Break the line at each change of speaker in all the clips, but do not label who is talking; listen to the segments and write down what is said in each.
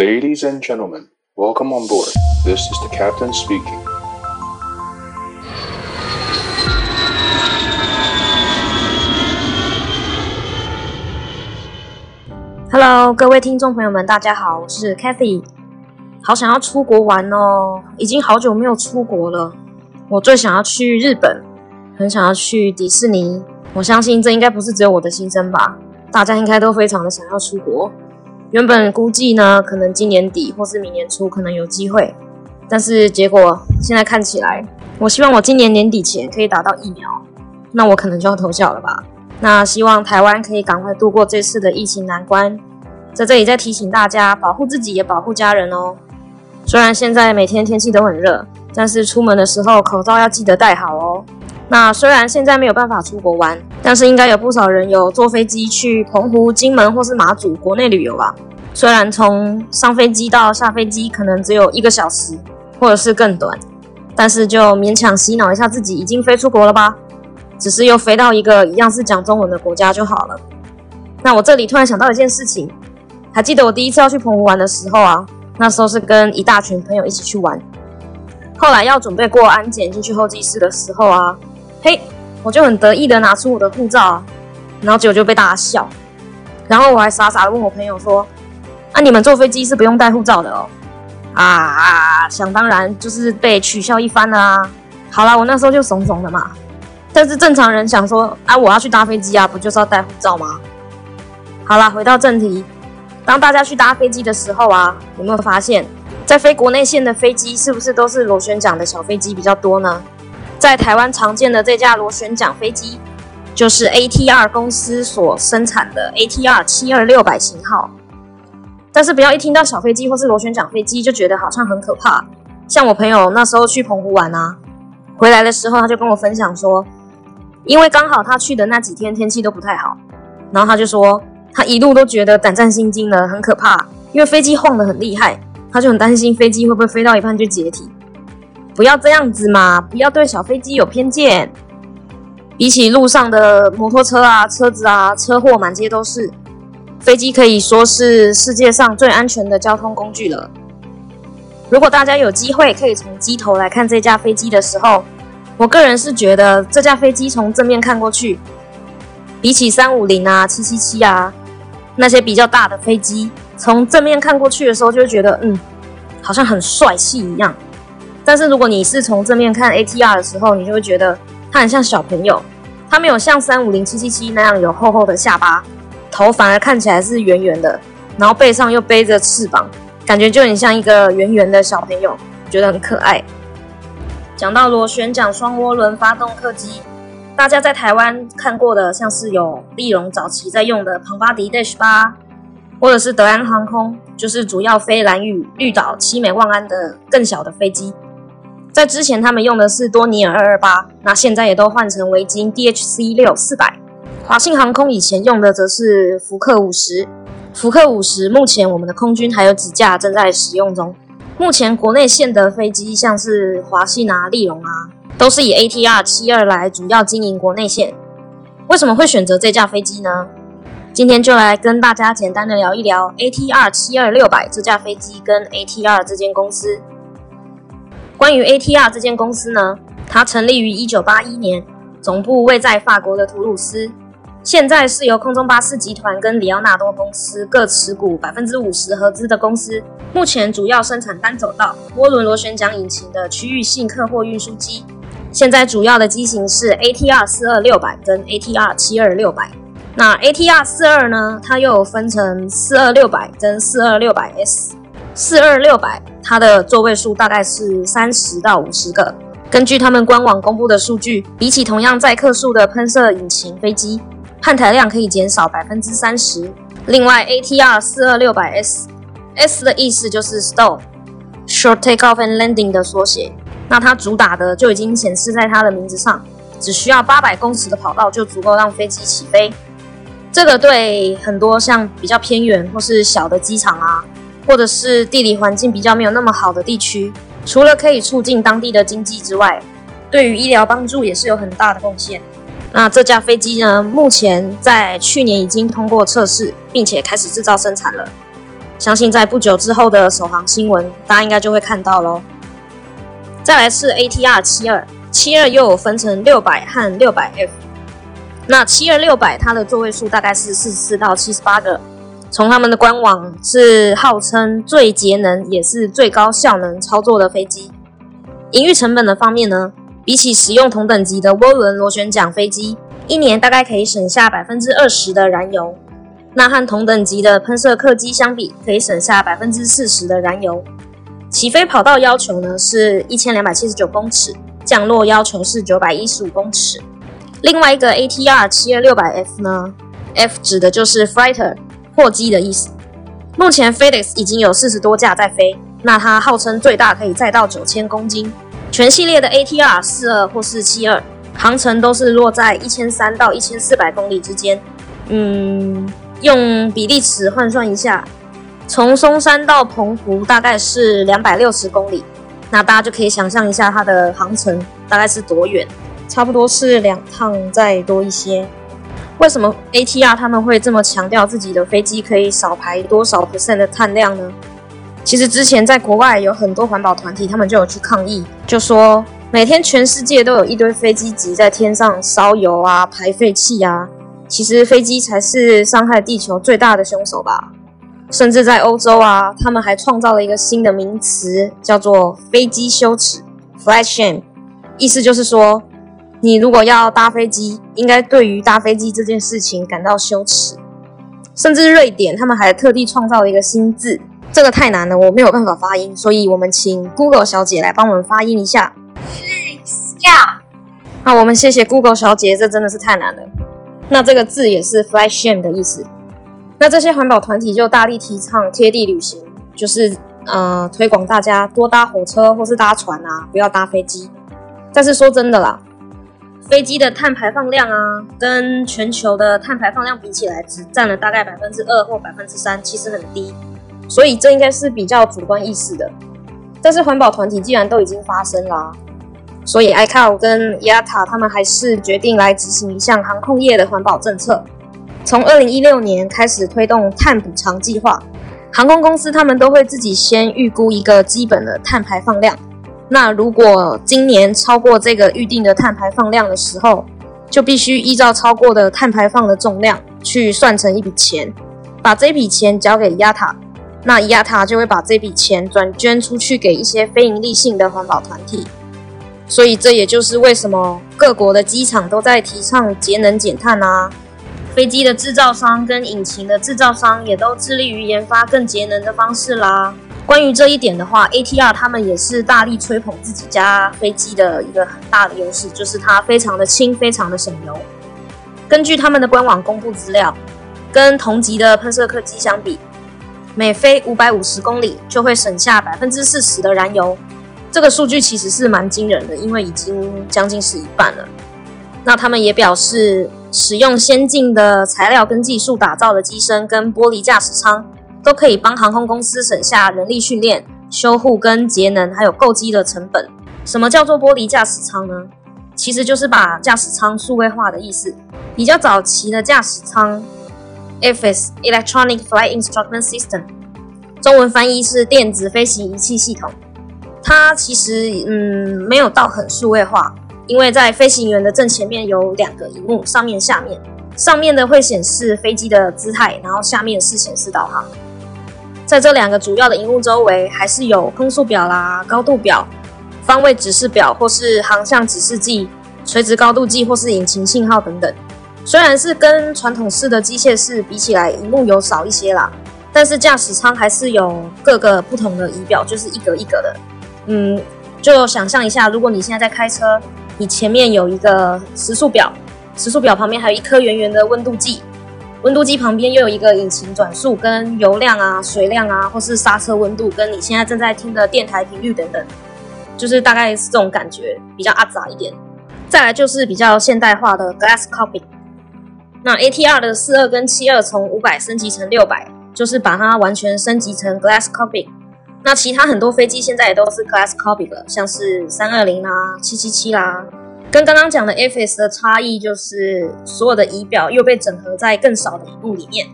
Ladies and gentlemen, welcome on board. This is the captain speaking.
Hello，各位听众朋友们，大家好，我是 Cathy。好想要出国玩哦，已经好久没有出国了。我最想要去日本，很想要去迪士尼。我相信这应该不是只有我的心声吧，大家应该都非常的想要出国。原本估计呢，可能今年底或是明年初可能有机会，但是结果现在看起来，我希望我今年年底前可以打到疫苗，那我可能就要偷笑了吧。那希望台湾可以赶快度过这次的疫情难关，在这里再提醒大家，保护自己也保护家人哦。虽然现在每天天气都很热，但是出门的时候口罩要记得戴好哦。那虽然现在没有办法出国玩，但是应该有不少人有坐飞机去澎湖、金门或是马祖国内旅游吧。虽然从上飞机到下飞机可能只有一个小时，或者是更短，但是就勉强洗脑一下自己，已经飞出国了吧。只是又飞到一个一样是讲中文的国家就好了。那我这里突然想到一件事情，还记得我第一次要去澎湖玩的时候啊，那时候是跟一大群朋友一起去玩，后来要准备过安检进去候机室的时候啊。嘿，我就很得意的拿出我的护照啊，然后结果就被大家笑，然后我还傻傻的问我朋友说：“啊，你们坐飞机是不用带护照的哦？”啊啊，想当然就是被取笑一番了啊。好啦，我那时候就怂怂的嘛。但是正常人想说：“啊，我要去搭飞机啊，不就是要带护照吗？”好啦，回到正题，当大家去搭飞机的时候啊，有没有发现，在飞国内线的飞机是不是都是螺旋桨的小飞机比较多呢？在台湾常见的这架螺旋桨飞机，就是 ATR 公司所生产的 ATR 七二六百型号。但是不要一听到小飞机或是螺旋桨飞机就觉得好像很可怕。像我朋友那时候去澎湖玩啊，回来的时候他就跟我分享说，因为刚好他去的那几天天气都不太好，然后他就说他一路都觉得胆战心惊的，很可怕，因为飞机晃得很厉害，他就很担心飞机会不会飞到一半就解体。不要这样子嘛！不要对小飞机有偏见。比起路上的摩托车啊、车子啊，车祸满街都是，飞机可以说是世界上最安全的交通工具了。如果大家有机会可以从机头来看这架飞机的时候，我个人是觉得这架飞机从正面看过去，比起三五零啊、七七七啊那些比较大的飞机，从正面看过去的时候，就会觉得嗯，好像很帅气一样。但是如果你是从正面看 ATR 的时候，你就会觉得它很像小朋友，它没有像三五零七七七那样有厚厚的下巴，头反而看起来是圆圆的，然后背上又背着翅膀，感觉就很像一个圆圆的小朋友，觉得很可爱。讲到螺旋桨双涡轮发动客机，大家在台湾看过的像是有立荣早期在用的庞巴迪 Dash 八，或者是德安航空，就是主要飞兰屿、绿岛、七美、万安的更小的飞机。在之前，他们用的是多尼尔二二八，那现在也都换成维京 DHC 六四百。华信航空以前用的则是福克五十，福克五十目前我们的空军还有几架正在使用中。目前国内线的飞机，像是华信啊、立荣啊，都是以 ATR 七二来主要经营国内线。为什么会选择这架飞机呢？今天就来跟大家简单的聊一聊 ATR 七二六百这架飞机跟 ATR 这间公司。关于 ATR 这间公司呢，它成立于一九八一年，总部位在法国的图鲁斯，现在是由空中巴士集团跟里奥纳多公司各持股百分之五十合资的公司。目前主要生产单走道涡轮螺旋桨引擎的区域性客货运输机。现在主要的机型是 ATR 四二六百跟 ATR 七二六百。那 ATR 四二呢，它又分成四二六百跟四二六百 S。四二六百，它的座位数大概是三十到五十个。根据他们官网公布的数据，比起同样载客数的喷射引擎飞机，碳排量可以减少百分之三十。另外，ATR 四二六百 S，S 的意思就是 stall，short takeoff and landing 的缩写。那它主打的就已经显示在它的名字上，只需要八百公尺的跑道就足够让飞机起飞。这个对很多像比较偏远或是小的机场啊。或者是地理环境比较没有那么好的地区，除了可以促进当地的经济之外，对于医疗帮助也是有很大的贡献。那这架飞机呢，目前在去年已经通过测试，并且开始制造生产了。相信在不久之后的首航新闻，大家应该就会看到喽。再来是 ATR 七二，七二又有分成六百和六百 F。那七二六百它的座位数大概是四十四到七十八个。从他们的官网是号称最节能也是最高效能操作的飞机。营运成本的方面呢，比起使用同等级的涡轮螺旋桨飞机，一年大概可以省下百分之二十的燃油。那和同等级的喷射客机相比，可以省下百分之四十的燃油。起飞跑道要求呢是一千两百七十九公尺，降落要求是九百一十五公尺。另外一个 ATR 七二六百 F 呢，F 指的就是 Fighter 货机的意思。目前 FedEx 已经有四十多架在飞，那它号称最大可以载到九千公斤。全系列的 ATR 四二或是七二，航程都是落在一千三到一千四百公里之间。嗯，用比例尺换算一下。从松山到澎湖大概是两百六十公里，那大家就可以想象一下它的航程大概是多远，差不多是两趟再多一些。为什么 ATR 他们会这么强调自己的飞机可以少排多少 percent 的碳量呢？其实之前在国外有很多环保团体，他们就有去抗议，就说每天全世界都有一堆飞机挤在天上烧油啊、排废气啊，其实飞机才是伤害地球最大的凶手吧。甚至在欧洲啊，他们还创造了一个新的名词，叫做“飞机羞耻 ”（flight shame）。意思就是说，你如果要搭飞机，应该对于搭飞机这件事情感到羞耻。甚至瑞典，他们还特地创造了一个新字，这个太难了，我没有办法发音，所以我们请 Google 小姐来帮我们发音一下。下。好，我们谢谢 Google 小姐，这真的是太难了。那这个字也是 “flight shame” 的意思。那这些环保团体就大力提倡贴地旅行，就是呃推广大家多搭火车或是搭船啊，不要搭飞机。但是说真的啦，飞机的碳排放量啊，跟全球的碳排放量比起来，只占了大概百分之二或百分之三，其实很低。所以这应该是比较主观意识的。但是环保团体既然都已经发声啦，所以 ICAO 跟 IATA 他们还是决定来执行一项航空业的环保政策。从二零一六年开始推动碳补偿计划，航空公司他们都会自己先预估一个基本的碳排放量。那如果今年超过这个预定的碳排放量的时候，就必须依照超过的碳排放的重量去算成一笔钱，把这笔钱交给亚塔那亚塔就会把这笔钱转捐出去给一些非营利性的环保团体。所以这也就是为什么各国的机场都在提倡节能减碳啊。飞机的制造商跟引擎的制造商也都致力于研发更节能的方式啦。关于这一点的话，ATR 他们也是大力吹捧自己家飞机的一个很大的优势，就是它非常的轻，非常的省油。根据他们的官网公布资料，跟同级的喷射客机相比，每飞五百五十公里就会省下百分之四十的燃油。这个数据其实是蛮惊人的，因为已经将近是一半了。那他们也表示，使用先进的材料跟技术打造的机身跟玻璃驾驶舱，都可以帮航空公司省下人力训练、修护跟节能，还有购机的成本。什么叫做玻璃驾驶舱呢？其实就是把驾驶舱数位化的意思。比较早期的驾驶舱，EFIS（Electronic Flight Instrument System），中文翻译是电子飞行仪器系统。它其实嗯没有到很数位化。因为在飞行员的正前面有两个荧幕，上面、下面，上面的会显示飞机的姿态，然后下面是显示导航。在这两个主要的荧幕周围，还是有风速表啦、高度表、方位指示表或是航向指示计、垂直高度计或是引擎信号等等。虽然是跟传统式的机械式比起来，荧幕有少一些啦，但是驾驶舱还是有各个不同的仪表，就是一格一格的。嗯，就想象一下，如果你现在在开车。你前面有一个时速表，时速表旁边还有一颗圆圆的温度计，温度计旁边又有一个引擎转速跟油量啊、水量啊，或是刹车温度，跟你现在正在听的电台频率等等，就是大概是这种感觉，比较阿杂一点。再来就是比较现代化的 Glass Cockpit，那 ATR 的四二跟七二从五百升级成六百，就是把它完全升级成 Glass Cockpit。那其他很多飞机现在也都是 Glass Cockpit 了，像是三二零啦、七七七啦，跟刚刚讲的 FS 的差异就是所有的仪表又被整合在更少的荧幕里面。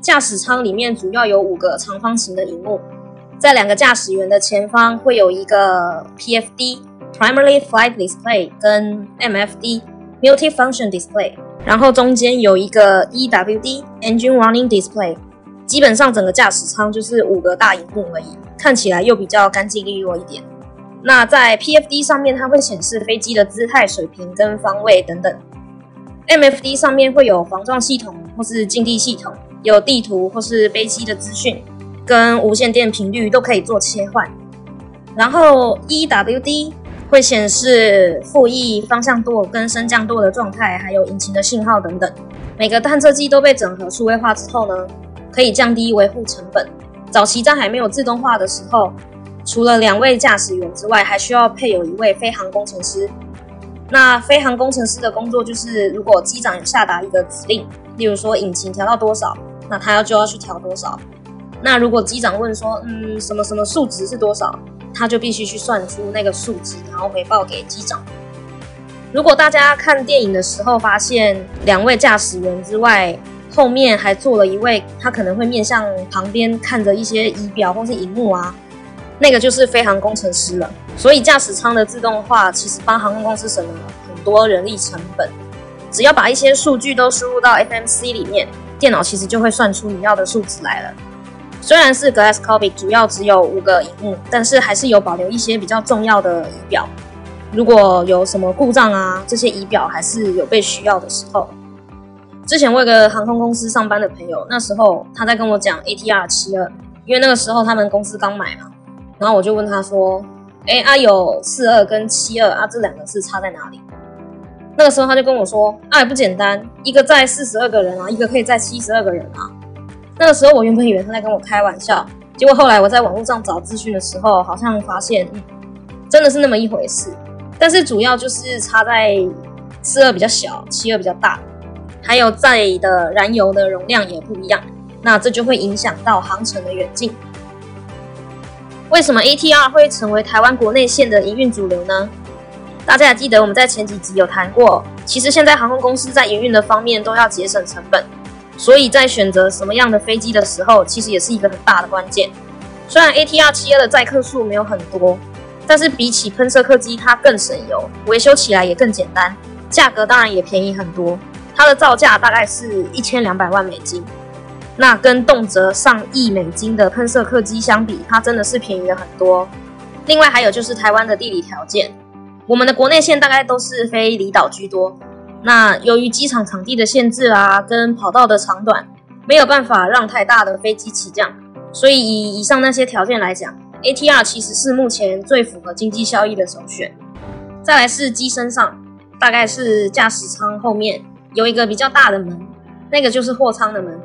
驾驶舱里面主要有五个长方形的荧幕，在两个驾驶员的前方会有一个 PFD (Primary Flight Display） 跟 MFD（Multi-Function Display），然后中间有一个 EWD（Engine Warning Display）。基本上整个驾驶舱就是五个大荧幕而已，看起来又比较干净利落一点。那在 PFD 上面，它会显示飞机的姿态、水平跟方位等等。MFD 上面会有防撞系统或是近地系统，有地图或是飞机的资讯，跟无线电频率都可以做切换。然后 EWD 会显示副翼方向舵跟升降舵的状态，还有引擎的信号等等。每个探测器都被整合数位化之后呢，可以降低维护成本。早期在还没有自动化的时候，除了两位驾驶员之外，还需要配有一位飞航工程师。那飞航工程师的工作就是，如果机长下达一个指令，例如说引擎调到多少，那他要就要去调多少。那如果机长问说，嗯，什么什么数值是多少，他就必须去算出那个数值，然后回报给机长。如果大家看电影的时候发现，两位驾驶员之外，后面还坐了一位，他可能会面向旁边看着一些仪表或是荧幕啊。那个就是飞航工程师了，所以驾驶舱的自动化其实帮航空公司省了很多人力成本。只要把一些数据都输入到 FMC 里面，电脑其实就会算出你要的数值来了。虽然是 Glass Cockpit，主要只有五个荧幕，但是还是有保留一些比较重要的仪表。如果有什么故障啊，这些仪表还是有被需要的时候。之前我有个航空公司上班的朋友，那时候他在跟我讲 ATR 七二，因为那个时候他们公司刚买嘛。然后我就问他说：“哎，啊有四二跟七二啊，这两个是差在哪里？”那个时候他就跟我说：“啊，也不简单，一个载四十二个人啊，一个可以载七十二个人啊。”那个时候我原本以为他在跟我开玩笑，结果后来我在网络上找资讯的时候，好像发现，嗯，真的是那么一回事。但是主要就是差在四二比较小，七二比较大，还有载的燃油的容量也不一样，那这就会影响到航程的远近。为什么 ATR 会成为台湾国内线的营运主流呢？大家还记得我们在前几集有谈过，其实现在航空公司在营运的方面都要节省成本，所以在选择什么样的飞机的时候，其实也是一个很大的关键。虽然 ATR 七二的载客数没有很多，但是比起喷射客机，它更省油，维修起来也更简单，价格当然也便宜很多。它的造价大概是一千两百万美金。那跟动辄上亿美金的喷射客机相比，它真的是便宜了很多。另外还有就是台湾的地理条件，我们的国内线大概都是飞离岛居多。那由于机场场地的限制啊，跟跑道的长短，没有办法让太大的飞机起降。所以以以上那些条件来讲，ATR 其实是目前最符合经济效益的首选。再来是机身上，大概是驾驶舱后面有一个比较大的门，那个就是货舱的门。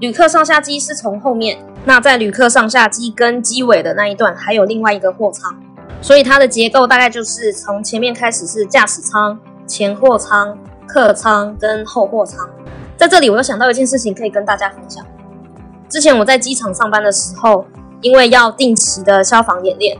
旅客上下机是从后面，那在旅客上下机跟机尾的那一段还有另外一个货舱，所以它的结构大概就是从前面开始是驾驶舱、前货舱、客舱跟后货舱。在这里，我又想到一件事情可以跟大家分享。之前我在机场上班的时候，因为要定期的消防演练，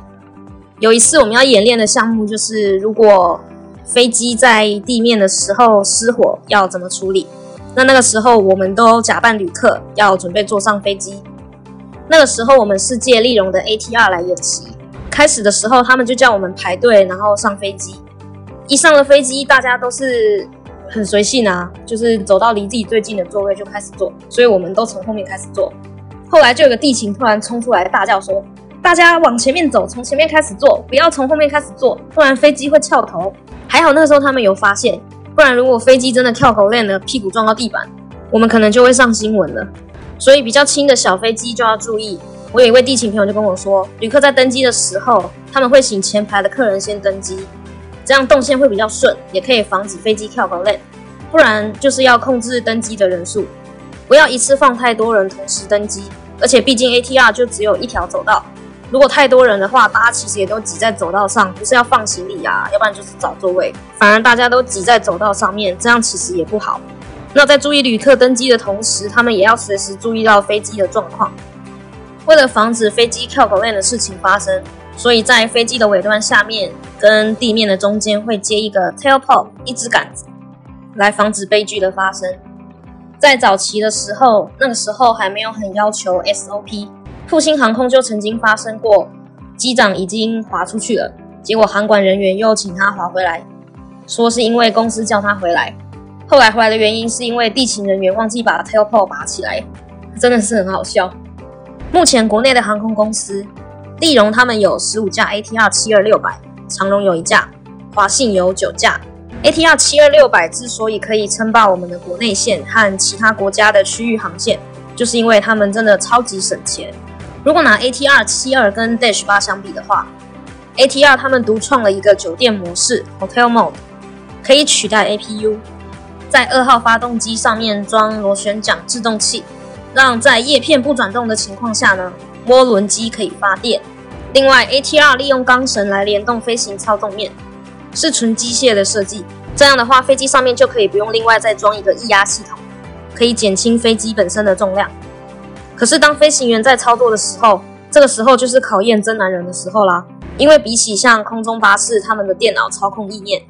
有一次我们要演练的项目就是，如果飞机在地面的时候失火，要怎么处理。那那个时候，我们都假扮旅客，要准备坐上飞机。那个时候，我们是借立荣的 ATR 来演习。开始的时候，他们就叫我们排队，然后上飞机。一上了飞机，大家都是很随性啊，就是走到离自己最近的座位就开始坐。所以我们都从后面开始坐。后来就有个地勤突然冲出来大叫说：“大家往前面走，从前面开始坐，不要从后面开始坐，不然飞机会翘头。”还好那个时候他们有发现。不然，如果飞机真的跳口令了，屁股撞到地板，我们可能就会上新闻了。所以，比较轻的小飞机就要注意。我有一位地勤朋友就跟我说，旅客在登机的时候，他们会请前排的客人先登机，这样动线会比较顺，也可以防止飞机跳口令。不然，就是要控制登机的人数，不要一次放太多人同时登机。而且，毕竟 ATR 就只有一条走道。如果太多人的话，大家其实也都挤在走道上，不是要放行李啊，要不然就是找座位，反而大家都挤在走道上面，这样其实也不好。那在注意旅客登机的同时，他们也要随时注意到飞机的状况。为了防止飞机跳狗链的事情发生，所以在飞机的尾端下面跟地面的中间会接一个 tail pole 一支杆子，来防止悲剧的发生。在早期的时候，那个时候还没有很要求 SOP，复兴航空就曾经发生过机长已经滑出去了，结果航管人员又请他滑回来，说是因为公司叫他回来。后来回来的原因是因为地勤人员忘记把 tail pole 拔起来，真的是很好笑。目前国内的航空公司，立荣他们有十五架 ATR 七二六百，长荣有一架，华信有九架。ATR 七二六百之所以可以称霸我们的国内线和其他国家的区域航线，就是因为他们真的超级省钱。如果拿 ATR 七二跟 Dash 八相比的话，ATR 他们独创了一个酒店模式 Hotel Mode，可以取代 APU，在二号发动机上面装螺旋桨制动器。让在叶片不转动的情况下呢，涡轮机可以发电。另外，ATR 利用钢绳来联动飞行操纵面，是纯机械的设计。这样的话，飞机上面就可以不用另外再装一个液压系统，可以减轻飞机本身的重量。可是，当飞行员在操作的时候，这个时候就是考验真男人的时候啦。因为比起像空中巴士他们的电脑操控意念，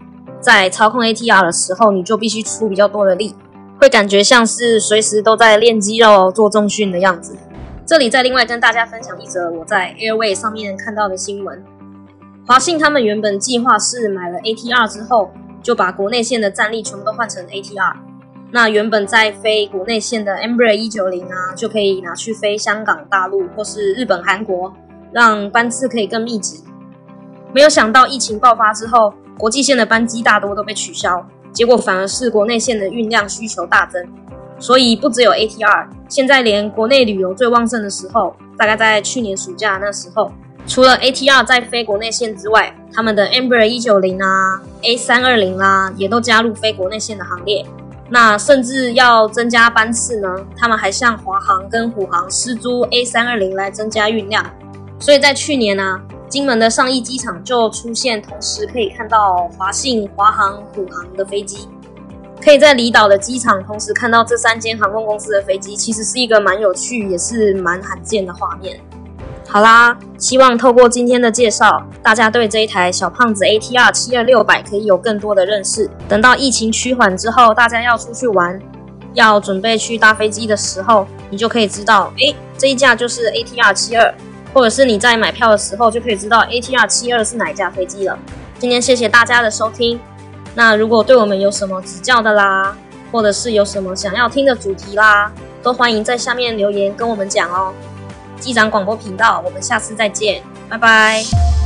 在操控 ATR 的时候，你就必须出比较多的力。会感觉像是随时都在练肌肉、做重训的样子。这里再另外跟大家分享一则我在 Airway 上面看到的新闻。华信他们原本计划是买了 ATR 之后，就把国内线的战力全部都换成 ATR。那原本在飞国内线的 Embraer 一九零啊，就可以拿去飞香港、大陆或是日本、韩国，让班次可以更密集。没有想到疫情爆发之后，国际线的班机大多都被取消。结果反而是国内线的运量需求大增，所以不只有 ATR，现在连国内旅游最旺盛的时候，大概在去年暑假那时候，除了 ATR 在飞国内线之外，他们的 Embraer 一九零啊、A 三二零啦，也都加入飞国内线的行列。那甚至要增加班次呢，他们还向华航跟虎航施租 A 三二零来增加运量。所以在去年呢、金门的上亿机场就出现，同时可以看到华信、华航、虎航的飞机，可以在离岛的机场同时看到这三间航空公司的飞机，其实是一个蛮有趣，也是蛮罕见的画面。好啦，希望透过今天的介绍，大家对这一台小胖子 ATR 七二六百可以有更多的认识。等到疫情趋缓之后，大家要出去玩，要准备去搭飞机的时候，你就可以知道，诶，这一架就是 ATR 七二。或者是你在买票的时候就可以知道 ATR 七二是哪一架飞机了。今天谢谢大家的收听。那如果对我们有什么指教的啦，或者是有什么想要听的主题啦，都欢迎在下面留言跟我们讲哦。机长广播频道，我们下次再见，拜拜。